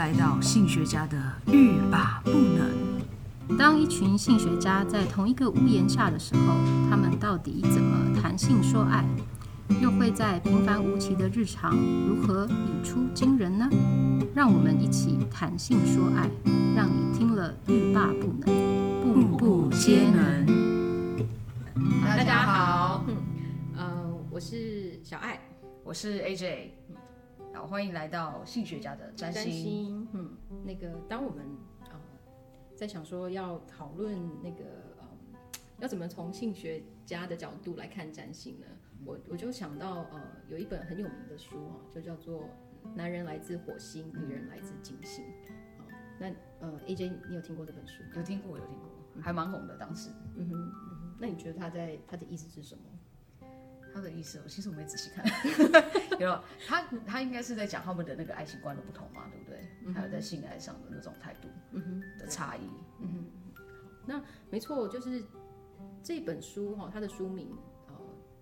来到性学家的欲罢不能。当一群性学家在同一个屋檐下的时候，他们到底怎么谈性说爱？又会在平凡无奇的日常如何语出惊人呢？让我们一起谈性说爱，让你听了欲罢不能，步步皆能。大家好，嗯，呃，我是小爱，我是 AJ。好，欢迎来到性学家的占星。嗯，那个，当我们啊、呃、在想说要讨论那个呃，要怎么从性学家的角度来看占星呢？我我就想到呃，有一本很有名的书啊，就叫做《男人来自火星，女人来自金星》。好，那呃，AJ，你有听过这本书？有听过，有听过，还蛮红的当时。嗯哼，嗯哼，那你觉得他在他的意思是什么？他的意思，我其实我没仔细看，有？他他应该是在讲他们的那个爱情观的不同嘛，对不对？嗯、还有在性爱上的那种态度，的差异。嗯哼，那没错，就是这本书哈，它的书名呃，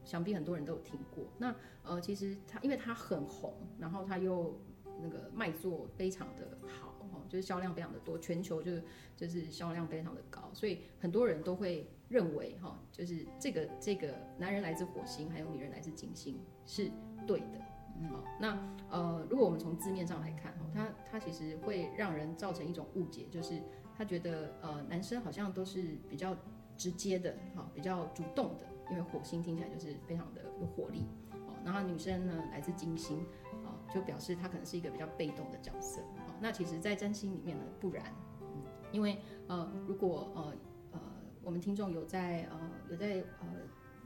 想必很多人都有听过。那呃，其实它因为它很红，然后它又那个卖座非常的好哈，就是销量非常的多，全球就是就是销量非常的高，所以很多人都会。认为哈，就是这个这个男人来自火星，还有女人来自金星是对的。好，那呃，如果我们从字面上来看哈，他他其实会让人造成一种误解，就是他觉得呃男生好像都是比较直接的哈，比较主动的，因为火星听起来就是非常的有活力。哦，然后女生呢来自金星啊，就表示她可能是一个比较被动的角色。好，那其实，在占星里面呢不然，因为呃如果呃。我们听众有在呃有在呃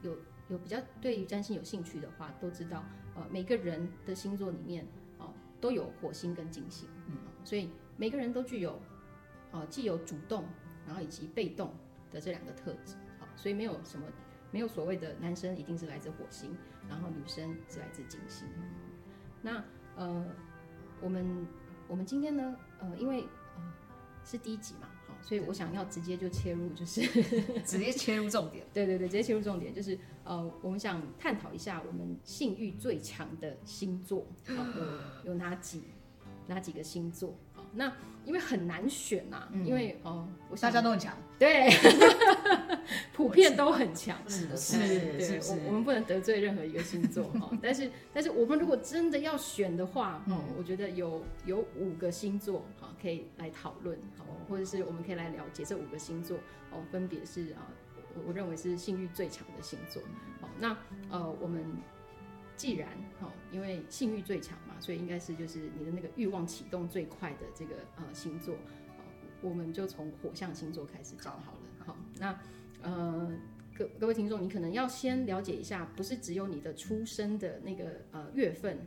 有有比较对于占星有兴趣的话，都知道呃每个人的星座里面哦、呃、都有火星跟金星，嗯，所以每个人都具有啊、呃、既有主动，然后以及被动的这两个特质，好，所以没有什么没有所谓的男生一定是来自火星，然后女生是来自金星。那呃我们我们今天呢呃因为呃是第一集嘛。所以我想要直接就切入，就是 直接切入重点。对对对，直接切入重点，就是呃，我们想探讨一下我们性欲最强的星座，好，有有哪几哪几个星座？好，那因为很难选呐、啊嗯，因为哦、呃，我想大家都很强，对，普遍都很强，是的，是，对，我我们不能得罪任何一个星座哈。但是但是我们如果真的要选的话，哦、嗯，我觉得有有五个星座哈可以来讨论，好。或者是我们可以来了解这五个星座哦，分别是啊，我我认为是性欲最强的星座。好，那呃，我们既然哈，因为性欲最强嘛，所以应该是就是你的那个欲望启动最快的这个呃星座。好，我们就从火象星座开始讲好了。好，那呃各各位听众，你可能要先了解一下，不是只有你的出生的那个呃月份。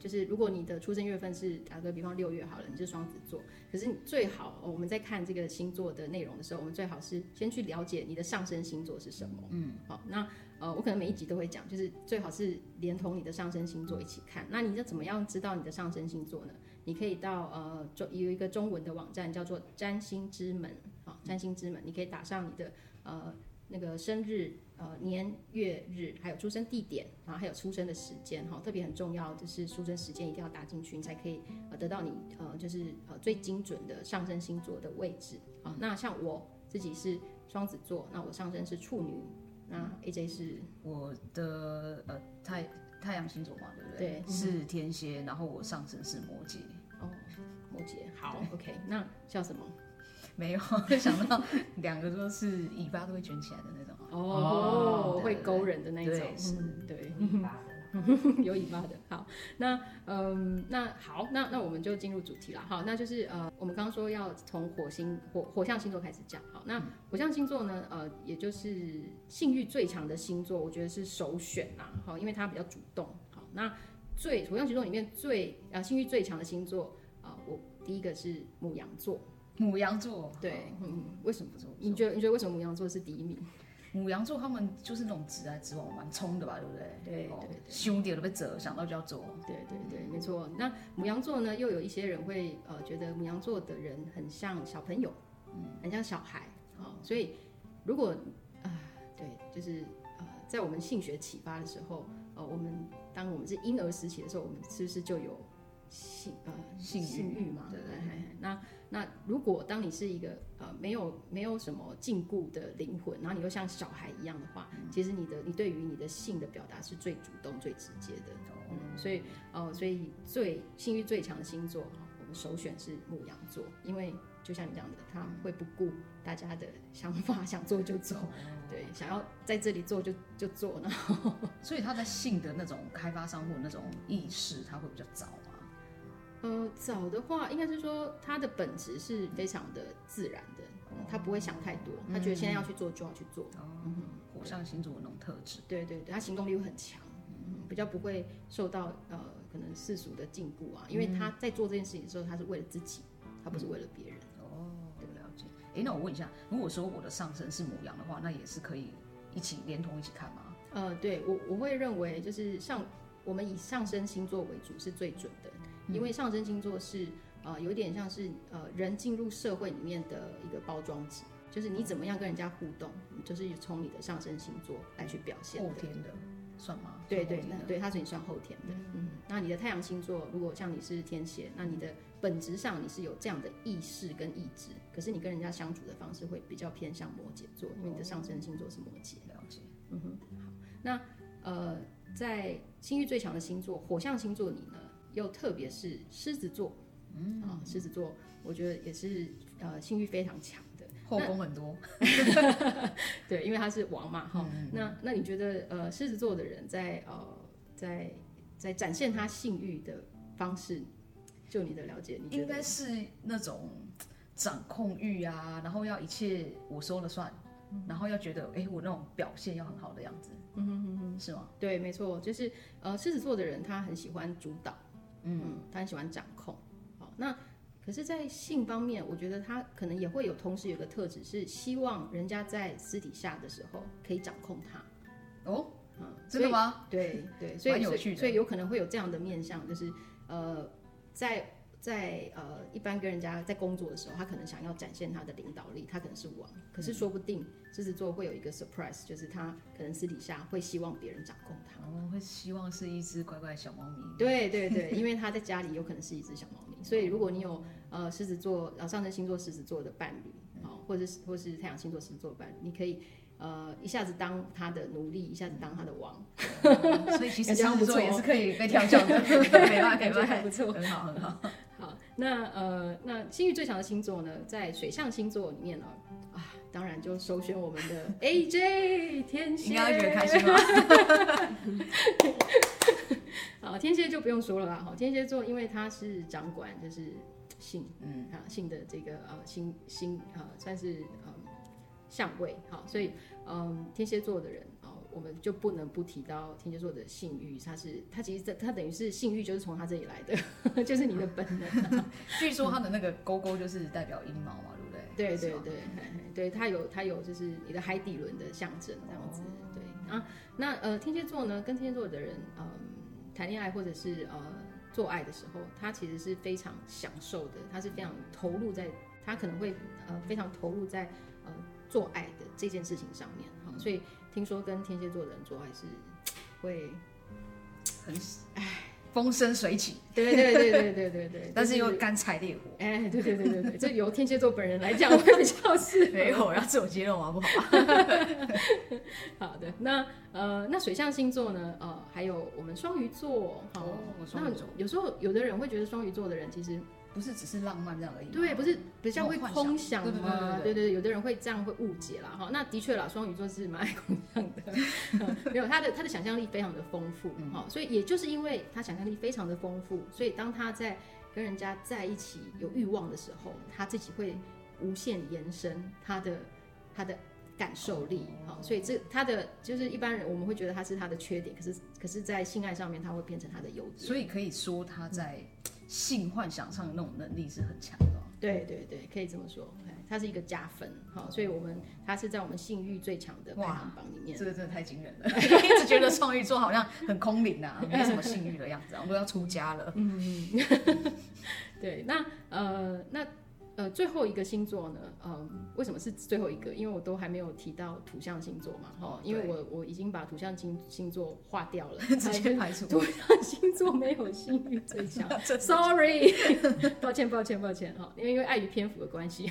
就是如果你的出生月份是打个比方六月好了，你是双子座，可是你最好我们在看这个星座的内容的时候，我们最好是先去了解你的上升星座是什么。嗯，好，那呃我可能每一集都会讲，就是最好是连同你的上升星座一起看。那你要怎么样知道你的上升星座呢？你可以到呃中有一个中文的网站叫做占星之门，好，占星之门，你可以打上你的呃。那个生日、呃年月日，还有出生地点，然后还有出生的时间，哈，特别很重要，就是出生时间一定要打进去，你才可以呃得到你呃就是呃最精准的上升星座的位置。好，那像我自己是双子座，那我上升是处女，那 AJ 是我的呃太太阳星座嘛，对不对？对，是天蝎，然后我上升是摩羯。哦，摩羯，好，OK，那叫什么？没有，就 想到两个都是尾巴都会卷起来的哦，哦会勾人的那种，对，是对，有尾巴的，有尾巴的。好，那嗯，那好，那那我们就进入主题了。好，那就是呃，我们刚刚说要从火星火火象星座开始讲。好，那火象星座呢，呃，也就是性欲最强的星座，我觉得是首选呐。好，因为它比较主动。好，那最火象星座里面最啊、呃、性欲最强的星座啊、呃，我第一个是母羊座。母羊座，对，嗯，为什么不是？你觉得你觉得为什么母羊座是第一名？牡羊座他们就是那种直来直往，蛮冲的吧，对不对？对对，对，兄弟都被折，想到就要做。对对对，没错。那母羊座呢，又有一些人会呃觉得母羊座的人很像小朋友，嗯，很像小孩，好、哦，所以如果啊、呃，对，就是呃，在我们性学启发的时候，呃，我们当我们是婴儿时期的时候，我们是不是就有？性呃性性欲嘛，对对对。那那如果当你是一个呃没有没有什么禁锢的灵魂，然后你又像小孩一样的话，嗯、其实你的你对于你的性的表达是最主动、最直接的。嗯，所以呃，所以最性欲最强的星座，我们首选是牡羊座，因为就像你讲的，他会不顾大家的想法，想做就做，对，想要在这里做就就做，然后所以他在性的那种开发商或那种意识，他会比较早。呃，早的话，应该是说他的本质是非常的自然的，嗯、他不会想太多，他觉得现在要去做就要去做。嗯哼，火象星座的那种特质。对对对，他行动力会很强，嗯，比较不会受到呃可能世俗的禁锢啊，因为他在做这件事情的时候，他是为了自己，他不是为了别人。哦，对，了解。哎，那我问一下，如果说我的上升是母羊的话，那也是可以一起连同一起看吗？呃，对我我会认为就是上我们以上升星座为主是最准的。因为上升星座是呃有点像是呃人进入社会里面的一个包装纸，就是你怎么样跟人家互动，就是从你的上升星座来去表现。后天的算吗？对对对，它是你算后天的。嗯，那你的太阳星座如果像你是天蝎，那你的本质上你是有这样的意识跟意志，可是你跟人家相处的方式会比较偏向摩羯座，因为你的上升星座是摩羯。了解。嗯哼，好，那呃在性欲最强的星座火象星座里呢？又特别是狮子座，嗯啊，狮子座，我觉得也是呃性欲非常强的，后宫很多，对，因为他是王嘛，哈、嗯。那那你觉得呃狮子座的人在呃在在展现他性欲的方式，就你的了解，你应该是那种掌控欲啊，然后要一切我说了算，嗯、然后要觉得哎、欸、我那种表现要很好的样子，嗯哼哼哼，是吗？对，没错，就是呃狮子座的人他很喜欢主导。嗯，他很喜欢掌控。好，那可是，在性方面，我觉得他可能也会有，同时有个特质是希望人家在私底下的时候可以掌控他。哦，嗯，真的吗？对对，所以所以所以有可能会有这样的面相，就是呃，在。在呃，一般跟人家在工作的时候，他可能想要展现他的领导力，他可能是王。可是说不定狮子座会有一个 surprise，就是他可能私底下会希望别人掌控他。哦，会希望是一只乖乖的小猫咪。对对对，因为他在家里有可能是一只小猫咪，所以如果你有呃狮子座呃上升星座狮子座的伴侣，好、呃，或者是或是太阳星座狮子座的伴侣，你可以。呃，一下子当他的奴隶，一下子当他的王，嗯、所以其实 狮子座也是可以被调教的，没办法，感觉还不错，很好，很好。好，那呃，那性欲最强的星座呢，在水象星座里面呢，啊，当然就首选我们的 AJ 天蝎，应该会觉得开心吗？好，天蝎就不用说了啦。好，天蝎座因为他是掌管就是性，嗯啊，性的这个呃星星啊，算是呃。相位好，所以嗯，天蝎座的人啊，我们就不能不提到天蝎座的性欲，他是他其实他等于是性欲就是从他这里来的，就是你的本能。据说他的那个勾勾就是代表阴毛嘛，对不对？对对对，对他有他有就是你的海底轮的象征这样子。哦、对啊，那呃天蝎座呢，跟天蝎座的人嗯谈恋爱或者是呃做爱的时候，他其实是非常享受的，他是非常投入在，他可能会呃非常投入在呃。做爱的这件事情上面，哈，所以听说跟天蝎座的人做爱是 会 很哎风生水起，对对对对对对对，但是又干柴烈火，哎，对对对对对，这由天蝎座本人来讲会比较适合。没有，要自我揭露好不好？好的，那呃，那水象星座呢？呃，还有我们双鱼座，好，那有时候有的人会觉得双鱼座的人其实。不是只是浪漫这样而已，对，不是比较会空想吗？对对对，有的人会这样会误解啦哈。那的确啦，双鱼座是蛮爱空想的，没有他的他的想象力非常的丰富哈，所以也就是因为他想象力非常的丰富，所以当他在跟人家在一起有欲望的时候，他自己会无限延伸他的他的感受力哈。所以这他的就是一般人我们会觉得他是他的缺点，可是可是在性爱上面他会变成他的优点，所以可以说他在。性幻想上的那种能力是很强的。对对对，可以这么说，它是一个加分，好，所以我们它是在我们性欲最强的排行榜里面。这个真的太惊人了，一直觉得双鱼座好像很空灵啊，没什么性欲的样子，我都要出家了。嗯，对，那呃那呃最后一个星座呢，呃，为什么是最后一个？因为我都还没有提到土象星座嘛，哈，因为我我已经把土象星星座划掉了，直接排除。土象星座没有性欲最强，sorry，抱歉抱歉抱歉哈，因为因为碍于篇幅的关系，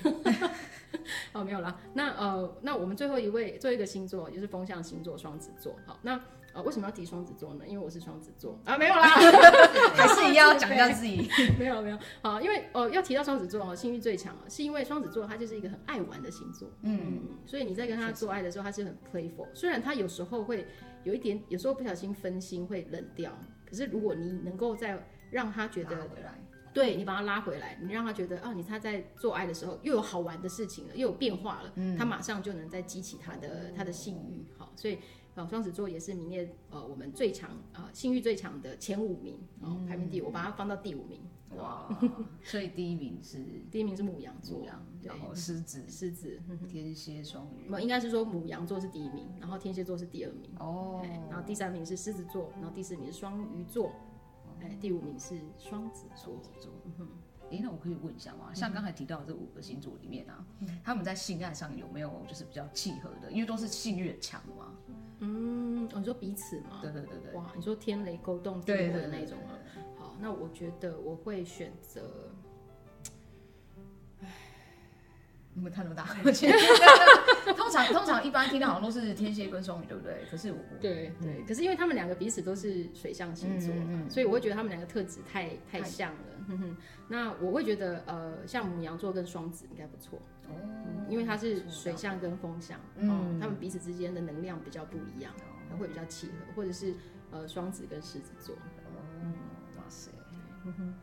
哦没有啦。那呃，那我们最后一位最后一个星座就是风象星座双子座，好那。啊，为什么要提双子座呢？因为我是双子座啊，没有啦，还是一样要讲一下自己。没有没有，好，因为哦、呃，要提到双子座哦，性欲最强啊，是因为双子座他就是一个很爱玩的星座，嗯，嗯，所以你在跟他做爱的时候，他是很 playful，虽然他有时候会有一点，有时候不小心分心会冷掉，可是如果你能够再让他觉得，对，你把他拉回来，你让他觉得啊，你他在做爱的时候又有好玩的事情了，又有变化了，嗯，他马上就能再激起他的他的性欲，好，所以。双子座也是名列呃我们最强啊、呃、性欲最强的前五名，哦、嗯，排名第五，我把它放到第五名。哇，所以第一名是 第一名是母羊座，然后狮子、狮子、天蝎、双鱼。应该是说母羊座是第一名，然后天蝎座是第二名。哦，然后第三名是狮子座，然后第四名是双鱼座，哎，第五名是双子座座。哎、欸，那我可以问一下吗？像刚才提到的这五个星座里面啊，嗯、他们在性爱上有没有就是比较契合的？因为都是性欲很强嘛。嗯，你说彼此吗？对对对对。哇，你说天雷勾动地火的那种啊。好，那我觉得我会选择。唉，你们看那么大，通常通常一般听到好像都是天蝎跟双鱼，对不对？可是我对对，可是因为他们两个彼此都是水象星座，所以我会觉得他们两个特质太太像了。那我会觉得呃，像母羊座跟双子应该不错因为它是水象跟风象，嗯，他们彼此之间的能量比较不一样，嗯、会比较契合，或者是呃双子跟狮子座。嗯，哇塞，嗯哼，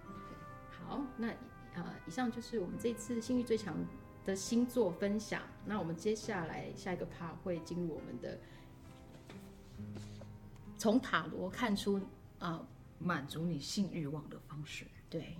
好，那呃，以上就是我们这次性欲最强的星座分享。那我们接下来下一个 part 会进入我们的从塔罗看出啊、呃、满足你性欲望的方式。对。